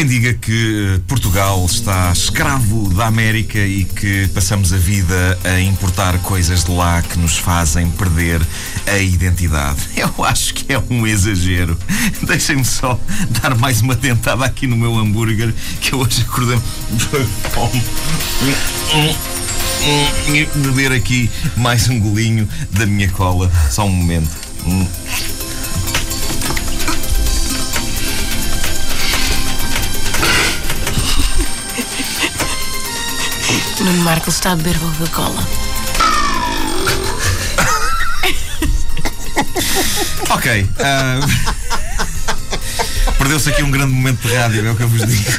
Quem diga que eh, Portugal está escravo da América e que passamos a vida a importar coisas de lá que nos fazem perder a identidade. Eu acho que é um exagero. Deixem-me só dar mais uma dentada aqui no meu hambúrguer que eu hoje acordei fome. E beber aqui mais um golinho da minha cola. Só um momento. Hum. Nuno Marcos está a beber Coca-Cola. Ok. ah, Perdeu-se aqui um grande momento de rádio, é o que eu vos digo.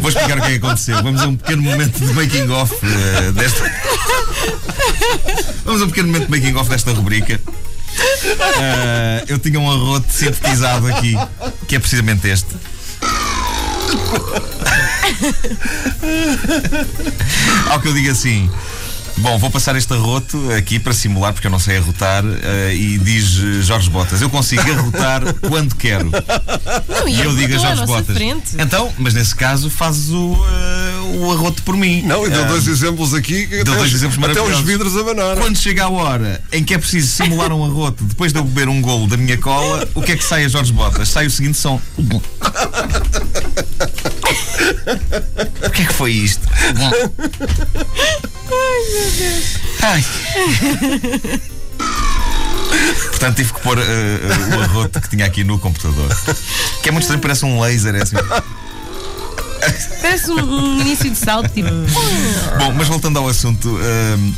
Vou explicar o que é que aconteceu. Vamos a um pequeno momento de making off eh, desta. Vamos a um pequeno momento de making off desta rubrica. Ah, eu tinha um arroto sintetizado aqui, que é precisamente este. Ao que eu digo assim. Bom, vou passar este arroto aqui para simular, porque eu não sei arrotar, eh, e diz eh, Jorge Botas: Eu consigo arrotar quando quero. Não, E eu digo a Jorge Botas. frente. Então, mas nesse caso fazes o, eh, o arroto por mim. Não, e deu Ah, dois exemplos aqui. que deu até dois os- exemplos Até maravilhosos. os vidros abanaram. Quando chega a hora em que é preciso simular um arroto depois de eu beber um golo da minha cola, o que é que sai a Jorge Botas? Sai o seguinte som. O que é que foi isto? Ai. Portanto, tive que pôr eh, eh, o arroto que tinha aqui no computador. Que é muito estranho, parece um laser. É assim. Parece um, um início de salto, tipo. Bom, mas voltando ao assunto. hum,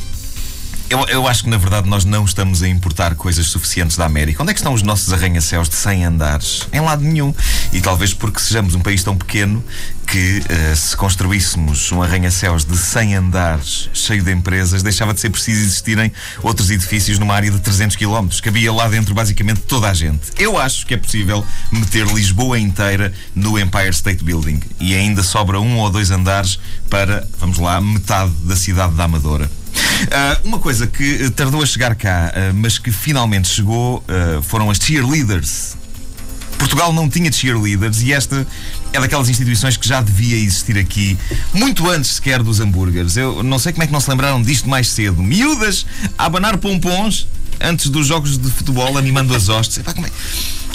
eu, eu acho que na verdade nós não estamos a importar coisas suficientes da América. Onde é que estão os nossos arranha-céus de 100 andares? Em lado nenhum. E talvez porque sejamos um país tão pequeno que eh, se construíssemos um arranha-céus de 100 andares cheio de empresas, deixava de ser preciso existirem outros edifícios numa área de 300 km. Cabia lá dentro basicamente toda a gente. Eu acho que é possível meter Lisboa inteira no Empire State Building. E ainda sobra um ou dois andares para, vamos lá, metade da cidade da Amadora. Ah, uma coisa que eh, tardou a chegar cá, ah, mas que finalmente chegou, ah, foram as cheerleaders. Portugal não tinha cheerleaders e esta é daquelas instituições que já devia existir aqui muito antes sequer dos hambúrgueres. Eu não sei como é que não se lembraram disto mais cedo. Miúdas a abanar pompons antes dos jogos de futebol, animando as hostes. Epá, como, é,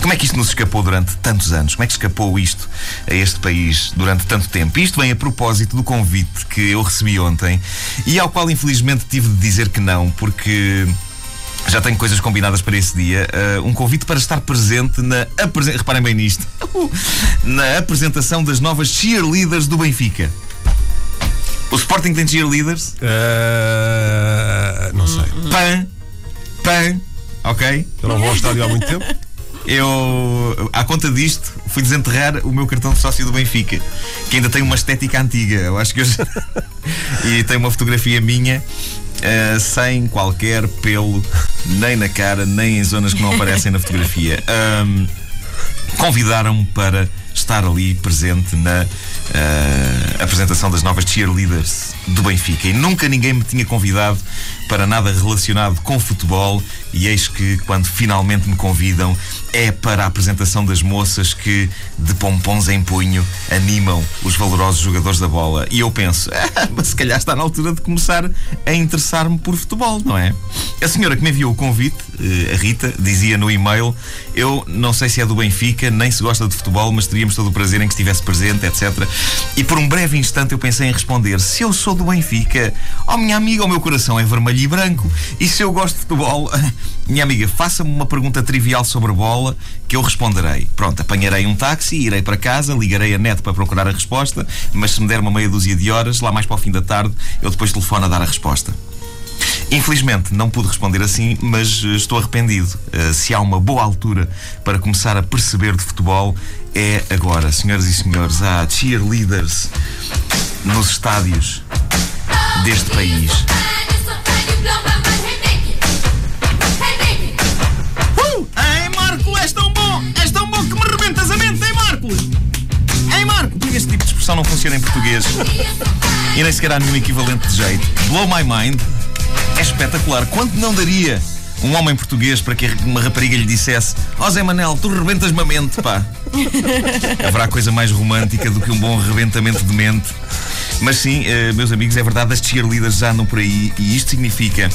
como é que isto nos escapou durante tantos anos? Como é que escapou isto a este país durante tanto tempo? Isto vem a propósito do convite que eu recebi ontem e ao qual infelizmente tive de dizer que não, porque já tenho coisas combinadas para esse dia. Uh, um convite para estar presente na apresen- reparem bem nisto na apresentação das novas cheerleaders do Benfica. O Sporting tem cheerleaders? Ah, não sei. Pan, pan, ok? Eu não vou ao estádio há muito tempo. Eu, à conta disto, fui desenterrar o meu cartão de sócio do Benfica, que ainda tem uma estética antiga. Eu acho que eu. E tem uma fotografia minha. eh, sem qualquer pelo, nem na cara, nem em zonas que não aparecem na fotografia. Ahm, Convidaram-me para estar ali presente na eh, apresentação das novas cheerleaders do Benfica. E nunca ninguém me tinha convidado para nada relacionado com futebol. E eis que, quando finalmente me convidam, é para a apresentação das moças que, de pompons em punho, animam os valorosos jogadores da bola. E eu penso, ah, mas se calhar está na altura de começar a interessar-me por futebol, não é? A senhora que me enviou o convite, eh, a Rita, dizia no e-mail: Eu não sei se é do Benfica, nem se gosta de futebol, mas teríamos todo o prazer em que estivesse presente, etc. E por um breve instante eu pensei em responder: Se eu sou do Benfica, oh minha amiga, o meu coração é vermelho e branco. E se eu gosto de futebol, minha amiga, faça-me uma pergunta trivial sobre bola que eu responderei. Pronto, apanharei um táxi, irei para casa, ligarei a net para procurar a resposta, mas se me der uma meia dúzia de horas, lá mais para o fim da tarde, eu depois telefono a dar a resposta. Infelizmente não pude responder assim, mas eh, estou arrependido. Eh, se há uma boa altura para começar a perceber de futebol, é agora. Senhoras e senhores, há cheerleaders nos estádios deste país. Funciona em português. E nem sequer há nenhum equivalente de jeito. Blow My Mind é espetacular. Quanto não daria Um homem português para que uma rapariga lhe dissesse: Ó Zé Manel, tu rebentas-me a mente, pá. Haverá coisa mais romântica do que um bom rebentamento de mente. Mas sim, eh, meus amigos, é verdade, as cheerleaders já andam por aí e isto significa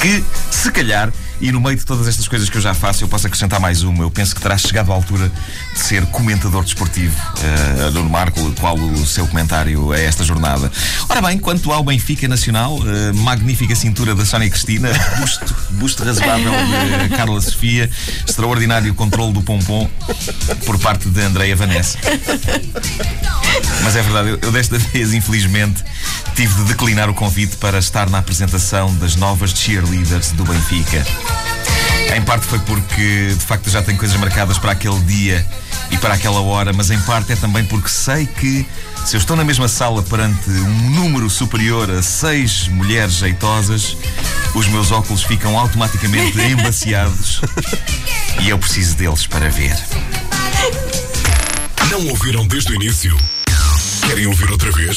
que, se calhar, e no meio de todas estas coisas que eu já faço, eu posso acrescentar mais uma. Eu penso que terá chegado à altura de ser comentador desportivo. Uh, Nuno Marco, qual o seu comentário a esta jornada? Ora bem, quanto ao Benfica Nacional, uh, magnífica cintura da Sónia Cristina, busto, busto razoável de Carla Sofia, extraordinário controle do pompom por parte de Andreia Vanessa. Mas é verdade, eu, eu desta vez, infelizmente, tive de declinar o convite para estar na apresentação das novas cheerleaders do Benfica. Em parte foi porque, de facto, já tenho coisas marcadas para aquele dia e para aquela hora, mas em parte é também porque sei que se eu estou na mesma sala perante um número superior a seis mulheres jeitosas, os meus óculos ficam automaticamente embaciados e eu preciso deles para ver. Não ouviram desde o início? Querem ouvir outra vez?